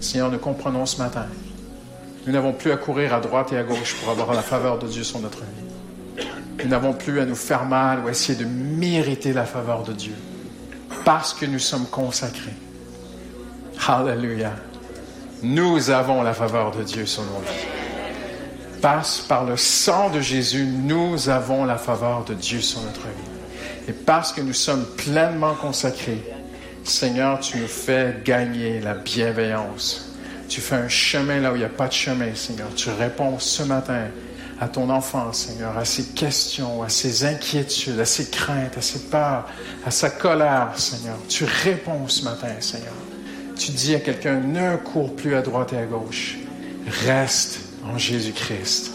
Seigneur, nous comprenons ce matin. Nous n'avons plus à courir à droite et à gauche pour avoir la faveur de Dieu sur notre vie. Nous n'avons plus à nous faire mal ou à essayer de mériter la faveur de Dieu. Parce que nous sommes consacrés. Hallelujah. Nous avons la faveur de Dieu sur nos vies passe par le sang de Jésus, nous avons la faveur de Dieu sur notre vie. Et parce que nous sommes pleinement consacrés, Seigneur, tu nous fais gagner la bienveillance. Tu fais un chemin là où il n'y a pas de chemin, Seigneur. Tu réponds ce matin à ton enfant, Seigneur, à ses questions, à ses inquiétudes, à ses craintes, à ses peurs, à sa colère, Seigneur. Tu réponds ce matin, Seigneur. Tu dis à quelqu'un, ne cours plus à droite et à gauche. Reste en Jésus-Christ.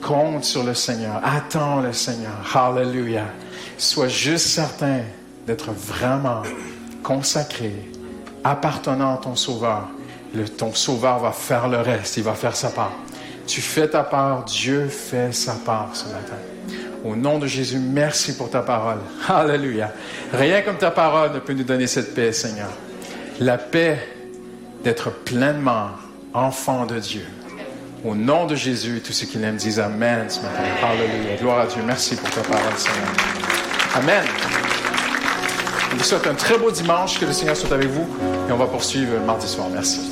Compte sur le Seigneur. Attends le Seigneur. Hallelujah. Sois juste certain d'être vraiment consacré, appartenant à ton Sauveur. Ton Sauveur va faire le reste. Il va faire sa part. Tu fais ta part. Dieu fait sa part ce matin. Au nom de Jésus, merci pour ta parole. Alléluia. Rien comme ta parole ne peut nous donner cette paix, Seigneur. La paix d'être pleinement enfant de Dieu Au nom de Jésus tous ceux qui l'aiment disent Amen ce matin. Alléluia. Gloire à Dieu. Merci pour ta parole, Seigneur. Amen. Je vous souhaite un très beau dimanche. Que le Seigneur soit avec vous. Et on va poursuivre mardi soir. Merci.